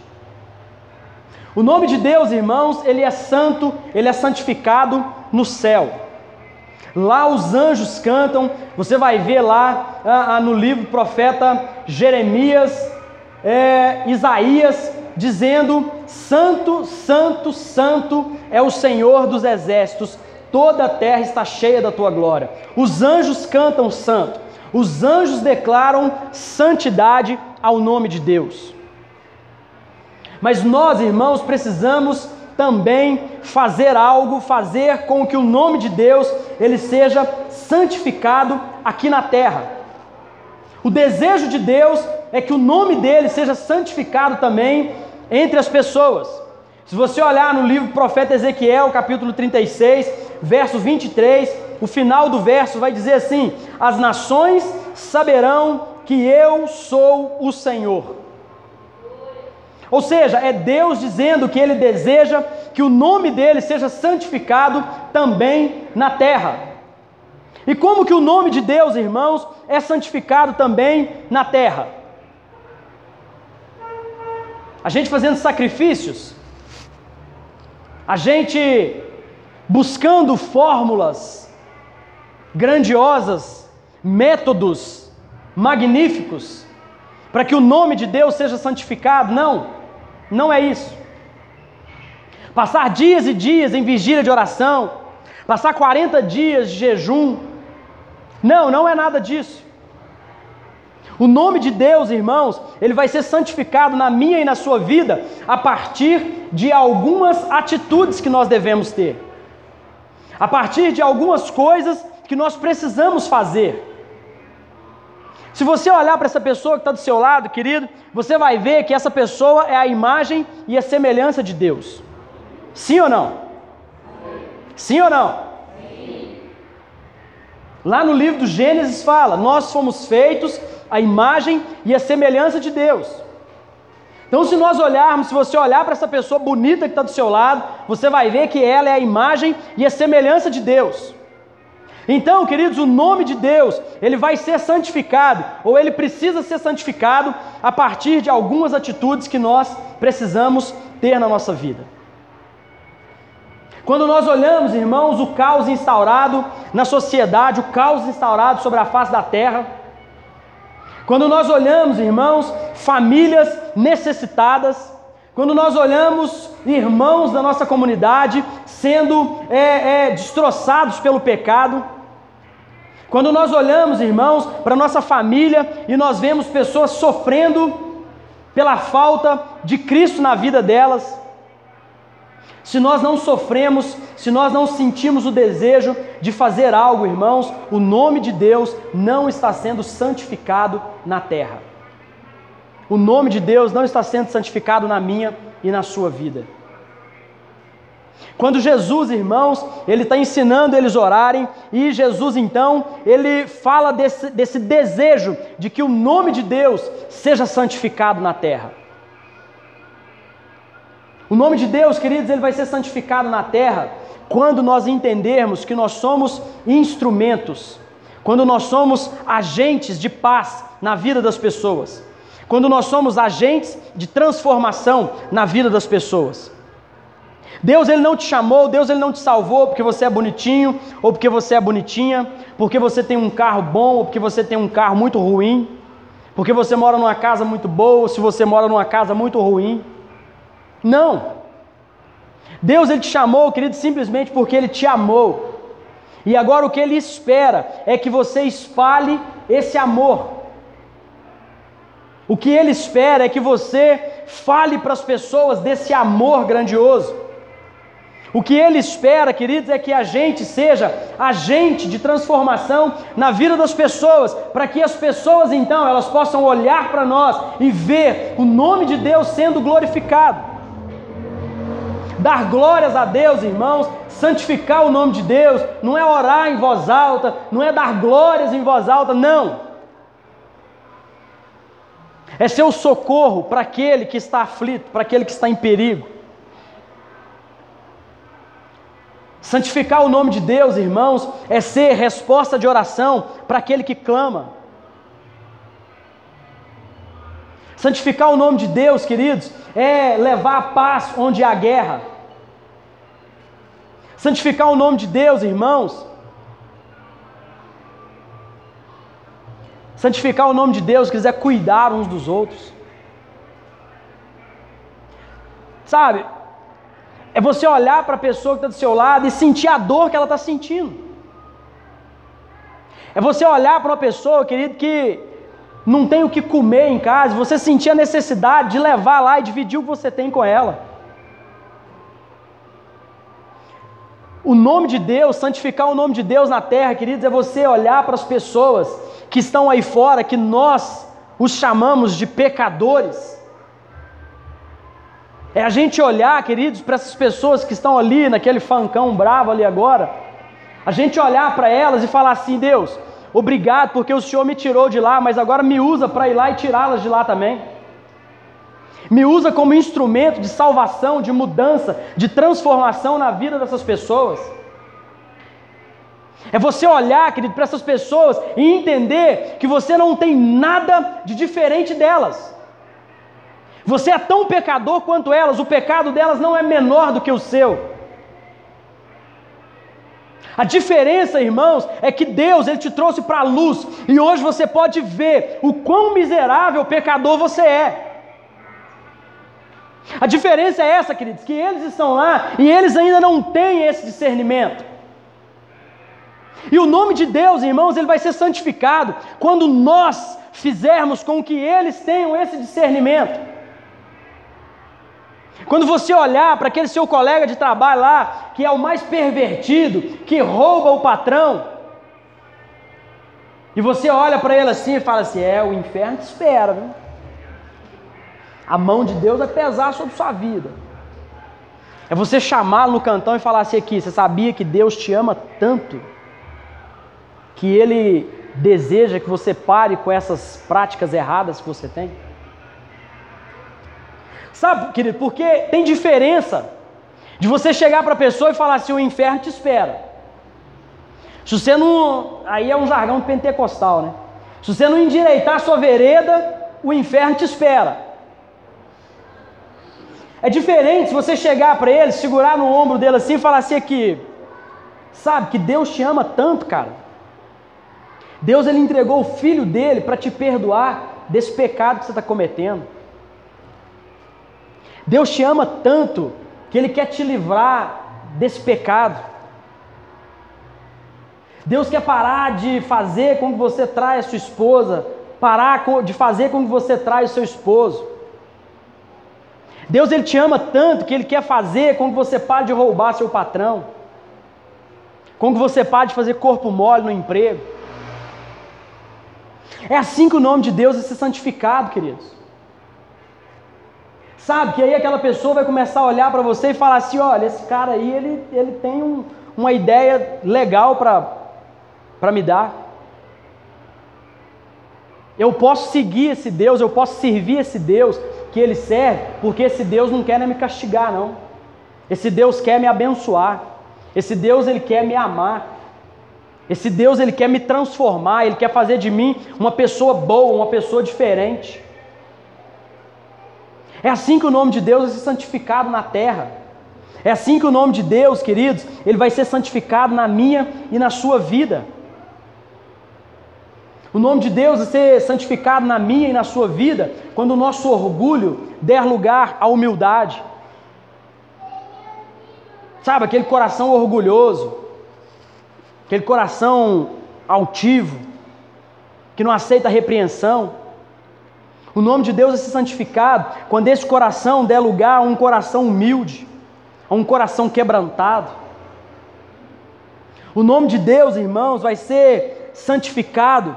O nome de Deus, irmãos, ele é santo, ele é santificado no céu. Lá os anjos cantam, você vai ver lá ah, ah, no livro profeta Jeremias, é, Isaías, dizendo: Santo, Santo, Santo é o Senhor dos exércitos, toda a terra está cheia da tua glória. Os anjos cantam santo, os anjos declaram santidade ao nome de Deus. Mas nós, irmãos, precisamos também fazer algo, fazer com que o nome de Deus ele seja santificado aqui na terra. O desejo de Deus é que o nome dele seja santificado também entre as pessoas. Se você olhar no livro do profeta Ezequiel, capítulo 36, verso 23, o final do verso vai dizer assim: As nações saberão que eu sou o Senhor. Ou seja, é Deus dizendo que Ele deseja que o nome dele seja santificado também na terra. E como que o nome de Deus, irmãos, é santificado também na terra? A gente fazendo sacrifícios, a gente buscando fórmulas grandiosas, métodos magníficos, para que o nome de Deus seja santificado. Não. Não é isso. Passar dias e dias em vigília de oração, passar 40 dias de jejum. Não, não é nada disso. O nome de Deus, irmãos, ele vai ser santificado na minha e na sua vida a partir de algumas atitudes que nós devemos ter. A partir de algumas coisas que nós precisamos fazer. Se você olhar para essa pessoa que está do seu lado, querido, você vai ver que essa pessoa é a imagem e a semelhança de Deus. Sim ou não? Sim ou não? Lá no livro do Gênesis fala: Nós fomos feitos a imagem e a semelhança de Deus. Então, se nós olharmos, se você olhar para essa pessoa bonita que está do seu lado, você vai ver que ela é a imagem e a semelhança de Deus. Então, queridos, o nome de Deus, ele vai ser santificado, ou ele precisa ser santificado a partir de algumas atitudes que nós precisamos ter na nossa vida. Quando nós olhamos, irmãos, o caos instaurado na sociedade, o caos instaurado sobre a face da terra, quando nós olhamos, irmãos, famílias necessitadas, quando nós olhamos irmãos da nossa comunidade sendo é, é, destroçados pelo pecado, quando nós olhamos, irmãos, para nossa família e nós vemos pessoas sofrendo pela falta de Cristo na vida delas, se nós não sofremos, se nós não sentimos o desejo de fazer algo, irmãos, o nome de Deus não está sendo santificado na terra. O nome de Deus não está sendo santificado na minha e na sua vida. Quando Jesus, irmãos, ele está ensinando eles orarem, e Jesus então, ele fala desse, desse desejo de que o nome de Deus seja santificado na terra. O nome de Deus, queridos, ele vai ser santificado na terra quando nós entendermos que nós somos instrumentos, quando nós somos agentes de paz na vida das pessoas, quando nós somos agentes de transformação na vida das pessoas. Deus ele não te chamou, Deus ele não te salvou porque você é bonitinho ou porque você é bonitinha, porque você tem um carro bom ou porque você tem um carro muito ruim, porque você mora numa casa muito boa ou se você mora numa casa muito ruim. Não. Deus ele te chamou, querido, simplesmente porque ele te amou. E agora o que ele espera é que você espalhe esse amor. O que ele espera é que você fale para as pessoas desse amor grandioso. O que ele espera, queridos, é que a gente seja agente de transformação na vida das pessoas, para que as pessoas então elas possam olhar para nós e ver o nome de Deus sendo glorificado. Dar glórias a Deus, irmãos, santificar o nome de Deus, não é orar em voz alta, não é dar glórias em voz alta, não. É ser o socorro para aquele que está aflito, para aquele que está em perigo. Santificar o nome de Deus, irmãos, é ser resposta de oração para aquele que clama. Santificar o nome de Deus, queridos, é levar a paz onde há guerra. Santificar o nome de Deus, irmãos, santificar o nome de Deus, quiser cuidar uns dos outros. Sabe? É você olhar para a pessoa que está do seu lado e sentir a dor que ela está sentindo. É você olhar para uma pessoa, querido, que não tem o que comer em casa, você sentir a necessidade de levar lá e dividir o que você tem com ela. O nome de Deus, santificar o nome de Deus na terra, queridos, é você olhar para as pessoas que estão aí fora, que nós os chamamos de pecadores. É a gente olhar, queridos, para essas pessoas que estão ali, naquele fancão bravo ali agora, a gente olhar para elas e falar assim: Deus, obrigado porque o Senhor me tirou de lá, mas agora me usa para ir lá e tirá-las de lá também. Me usa como instrumento de salvação, de mudança, de transformação na vida dessas pessoas. É você olhar, querido, para essas pessoas e entender que você não tem nada de diferente delas. Você é tão pecador quanto elas, o pecado delas não é menor do que o seu. A diferença, irmãos, é que Deus ele te trouxe para a luz e hoje você pode ver o quão miserável pecador você é. A diferença é essa, queridos, que eles estão lá e eles ainda não têm esse discernimento. E o nome de Deus, irmãos, ele vai ser santificado quando nós fizermos com que eles tenham esse discernimento. Quando você olhar para aquele seu colega de trabalho lá, que é o mais pervertido, que rouba o patrão, e você olha para ele assim e fala assim: é, o inferno te espera, viu? A mão de Deus vai pesar sobre sua vida. É você chamá-lo no cantão e falar assim aqui: você sabia que Deus te ama tanto? que ele deseja que você pare com essas práticas erradas que você tem? Sabe, querido, porque tem diferença de você chegar para a pessoa e falar assim: o inferno te espera. Se você não. Aí é um jargão pentecostal, né? Se você não endireitar a sua vereda, o inferno te espera. É diferente se você chegar para ele, segurar no ombro dele assim e falar assim aqui. Sabe que Deus te ama tanto, cara Deus ele entregou o filho dele para te perdoar desse pecado que você está cometendo. Deus te ama tanto que ele quer te livrar desse pecado. Deus quer parar de fazer com que você traia sua esposa, parar de fazer com que você traia seu esposo. Deus ele te ama tanto que ele quer fazer com que você pare de roubar seu patrão, com que você pare de fazer corpo mole no emprego. É assim que o nome de Deus é ser santificado, queridos. Sabe, que aí aquela pessoa vai começar a olhar para você e falar assim: olha, esse cara aí, ele, ele tem um, uma ideia legal para me dar. Eu posso seguir esse Deus, eu posso servir esse Deus que ele serve, porque esse Deus não quer me castigar, não. Esse Deus quer me abençoar. Esse Deus ele quer me amar. Esse Deus ele quer me transformar, ele quer fazer de mim uma pessoa boa, uma pessoa diferente. É assim que o nome de Deus vai ser santificado na terra. É assim que o nome de Deus, queridos, ele vai ser santificado na minha e na sua vida. O nome de Deus vai ser santificado na minha e na sua vida quando o nosso orgulho der lugar à humildade. Sabe, aquele coração orgulhoso, aquele coração altivo, que não aceita repreensão. O nome de Deus é ser santificado quando esse coração der lugar a um coração humilde, a um coração quebrantado. O nome de Deus, irmãos, vai ser santificado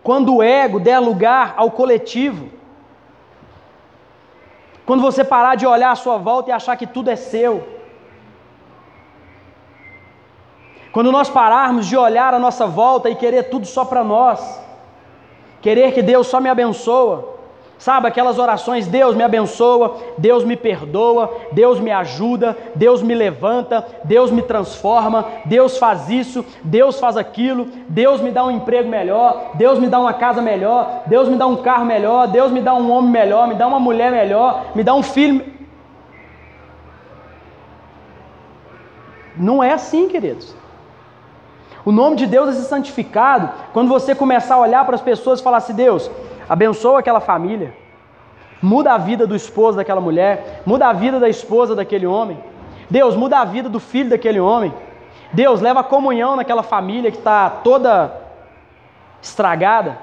quando o ego der lugar ao coletivo. Quando você parar de olhar à sua volta e achar que tudo é seu. Quando nós pararmos de olhar à nossa volta e querer tudo só para nós, querer que Deus só me abençoa, sabe aquelas orações: Deus me abençoa, Deus me perdoa, Deus me ajuda, Deus me levanta, Deus me transforma, Deus faz isso, Deus faz aquilo, Deus me dá um emprego melhor, Deus me dá uma casa melhor, Deus me dá um carro melhor, Deus me dá um homem melhor, me dá uma mulher melhor, me dá um filho. Não é assim, queridos. O nome de Deus é santificado quando você começar a olhar para as pessoas e falar assim: Deus, abençoa aquela família. Muda a vida do esposo daquela mulher, muda a vida da esposa daquele homem. Deus, muda a vida do filho daquele homem. Deus, leva comunhão naquela família que está toda estragada.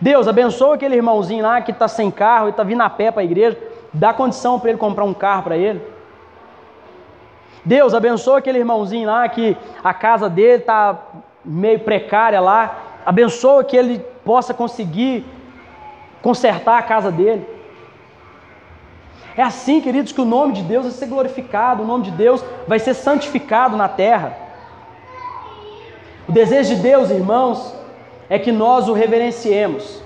Deus, abençoa aquele irmãozinho lá que está sem carro e está vindo a pé para a igreja. Dá condição para ele comprar um carro para ele. Deus, abençoa aquele irmãozinho lá que a casa dele está meio precária lá. Abençoa que ele possa conseguir consertar a casa dele. É assim, queridos, que o nome de Deus vai ser glorificado, o nome de Deus vai ser santificado na terra. O desejo de Deus, irmãos, é que nós o reverenciemos,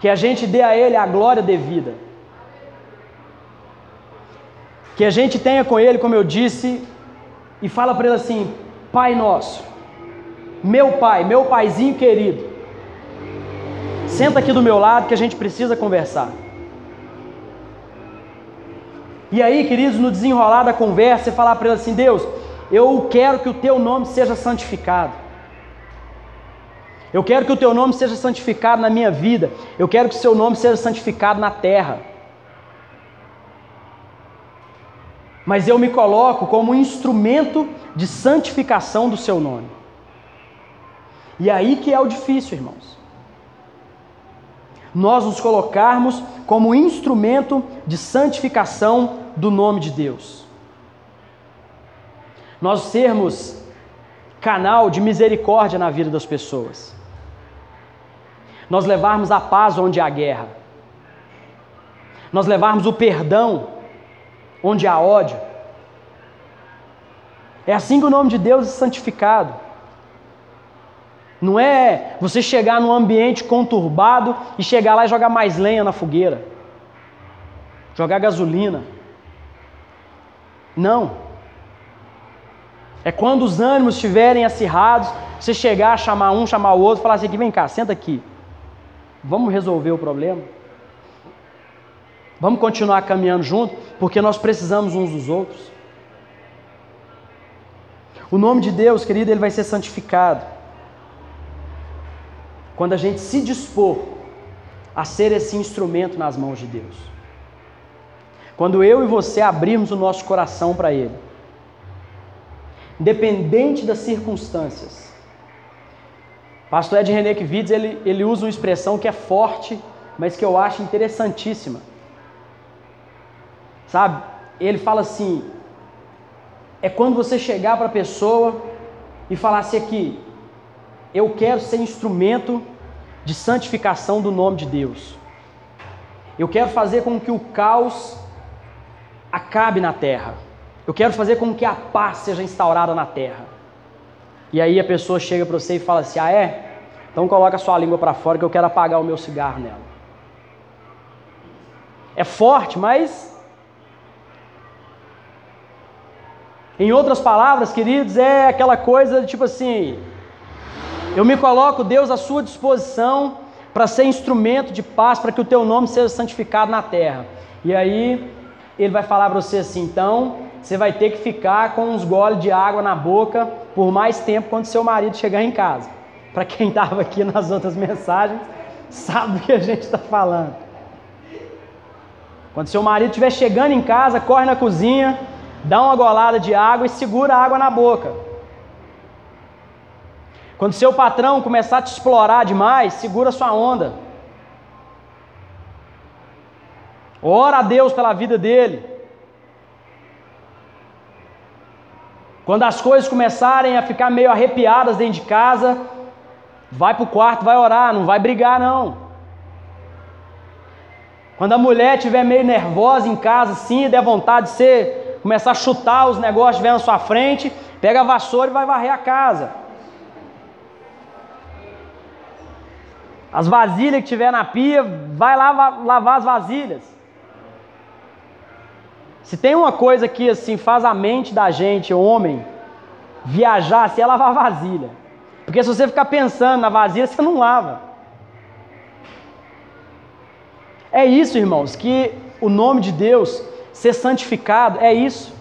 que a gente dê a Ele a glória devida, que a gente tenha com Ele, como eu disse, e fala para Ele assim: Pai nosso, meu Pai, meu Paizinho querido, senta aqui do meu lado que a gente precisa conversar. E aí, queridos, no desenrolar da conversa, você falar para ele assim: Deus, eu quero que o teu nome seja santificado. Eu quero que o teu nome seja santificado na minha vida. Eu quero que o seu nome seja santificado na terra. Mas eu me coloco como instrumento de santificação do seu nome. E aí que é o difícil, irmãos. Nós nos colocarmos como instrumento de santificação do nome de Deus. Nós sermos canal de misericórdia na vida das pessoas nós levarmos a paz onde há guerra, nós levarmos o perdão onde há ódio. É assim que o nome de Deus é santificado. Não é você chegar num ambiente conturbado e chegar lá e jogar mais lenha na fogueira, jogar gasolina. Não. É quando os ânimos estiverem acirrados, você chegar, chamar um, chamar o outro, falar assim: vem cá, senta aqui. Vamos resolver o problema? Vamos continuar caminhando junto, porque nós precisamos uns dos outros. O nome de Deus, querido, ele vai ser santificado. Quando a gente se dispor a ser esse instrumento nas mãos de Deus. Quando eu e você abrirmos o nosso coração para Ele. Independente das circunstâncias. Pastor Ed René Kivitz, ele, ele usa uma expressão que é forte, mas que eu acho interessantíssima. Sabe? Ele fala assim: é quando você chegar para a pessoa e falar assim aqui, eu quero ser instrumento de santificação do nome de Deus. Eu quero fazer com que o caos acabe na terra. Eu quero fazer com que a paz seja instaurada na terra. E aí a pessoa chega para você e fala assim: Ah, é? Então coloca a sua língua para fora que eu quero apagar o meu cigarro nela. É forte, mas. Em outras palavras, queridos, é aquela coisa tipo assim: eu me coloco, Deus, à sua disposição para ser instrumento de paz, para que o teu nome seja santificado na terra. E aí ele vai falar para você assim: então você vai ter que ficar com uns goles de água na boca por mais tempo quando seu marido chegar em casa. Para quem estava aqui nas outras mensagens, sabe o que a gente está falando. Quando seu marido estiver chegando em casa, corre na cozinha, dá uma golada de água e segura a água na boca. Quando seu patrão começar a te explorar demais, segura sua onda. Ora a Deus pela vida dele. Quando as coisas começarem a ficar meio arrepiadas dentro de casa, vai para o quarto, vai orar, não vai brigar não. Quando a mulher estiver meio nervosa em casa, assim, der vontade de ser, começar a chutar os negócios que na sua frente, pega a vassoura e vai varrer a casa. As vasilhas que tiver na pia, vai lá lavar as vasilhas. Se tem uma coisa que assim faz a mente da gente, homem, viajar, assim, é lavar vasilha. Porque se você ficar pensando na vasilha, você não lava. É isso, irmãos, que o nome de Deus ser santificado é isso.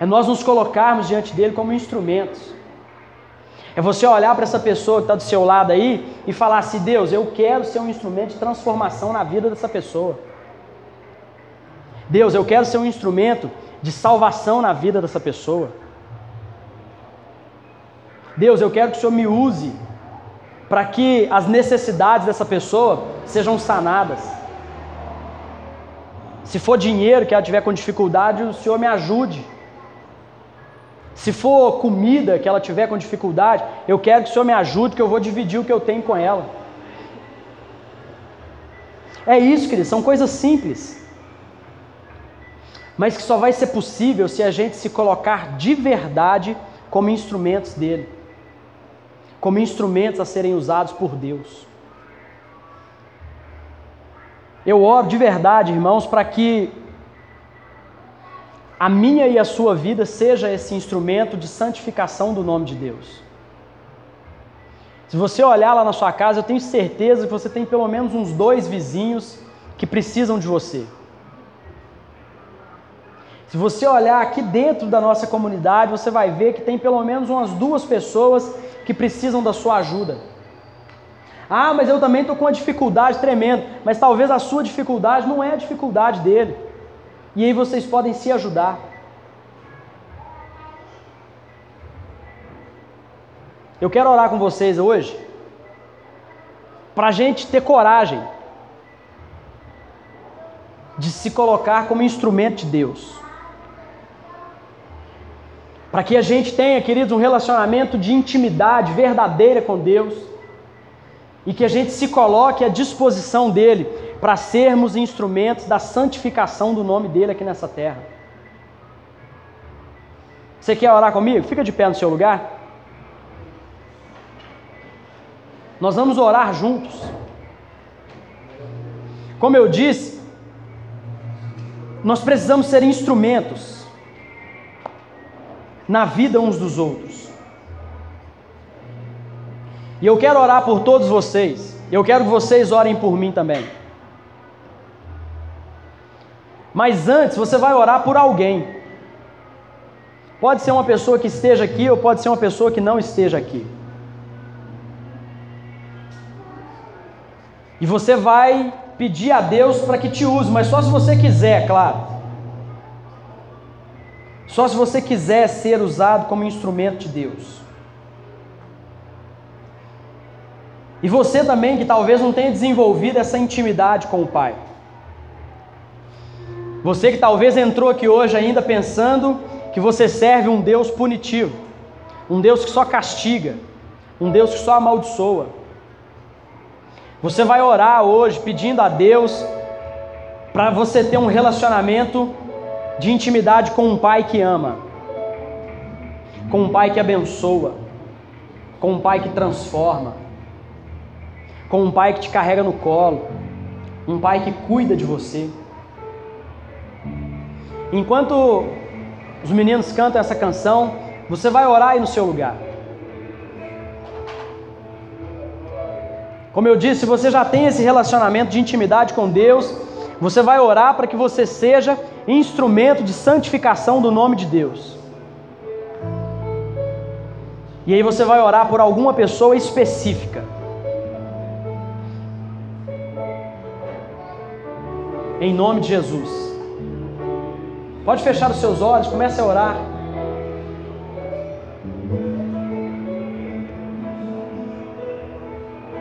É nós nos colocarmos diante dele como instrumentos. É você olhar para essa pessoa que está do seu lado aí e falar assim: Deus, eu quero ser um instrumento de transformação na vida dessa pessoa. Deus, eu quero ser um instrumento de salvação na vida dessa pessoa. Deus, eu quero que o Senhor me use para que as necessidades dessa pessoa sejam sanadas. Se for dinheiro que ela tiver com dificuldade, o Senhor me ajude. Se for comida que ela tiver com dificuldade, eu quero que o Senhor me ajude, que eu vou dividir o que eu tenho com ela. É isso, queridos, são coisas simples. Mas que só vai ser possível se a gente se colocar de verdade como instrumentos dele. Como instrumentos a serem usados por Deus. Eu oro de verdade, irmãos, para que a minha e a sua vida seja esse instrumento de santificação do nome de Deus. Se você olhar lá na sua casa, eu tenho certeza que você tem pelo menos uns dois vizinhos que precisam de você. Se você olhar aqui dentro da nossa comunidade, você vai ver que tem pelo menos umas duas pessoas que precisam da sua ajuda. Ah, mas eu também estou com uma dificuldade tremenda. Mas talvez a sua dificuldade não é a dificuldade dele. E aí vocês podem se ajudar. Eu quero orar com vocês hoje para a gente ter coragem de se colocar como instrumento de Deus. Para que a gente tenha, queridos, um relacionamento de intimidade verdadeira com Deus e que a gente se coloque à disposição dele para sermos instrumentos da santificação do nome dele aqui nessa terra. Você quer orar comigo? Fica de pé no seu lugar. Nós vamos orar juntos. Como eu disse, nós precisamos ser instrumentos na vida uns dos outros. E eu quero orar por todos vocês. Eu quero que vocês orem por mim também. Mas antes você vai orar por alguém. Pode ser uma pessoa que esteja aqui ou pode ser uma pessoa que não esteja aqui. E você vai pedir a Deus para que te use, mas só se você quiser, claro. Só se você quiser ser usado como instrumento de Deus. E você também que talvez não tenha desenvolvido essa intimidade com o Pai. Você que talvez entrou aqui hoje ainda pensando que você serve um Deus punitivo, um Deus que só castiga, um Deus que só amaldiçoa. Você vai orar hoje pedindo a Deus para você ter um relacionamento de intimidade com um pai que ama, com um pai que abençoa, com um pai que transforma, com um pai que te carrega no colo, um pai que cuida de você. Enquanto os meninos cantam essa canção, você vai orar aí no seu lugar. Como eu disse, você já tem esse relacionamento de intimidade com Deus, você vai orar para que você seja instrumento de santificação do nome de Deus. E aí você vai orar por alguma pessoa específica. Em nome de Jesus. Pode fechar os seus olhos, comece a orar.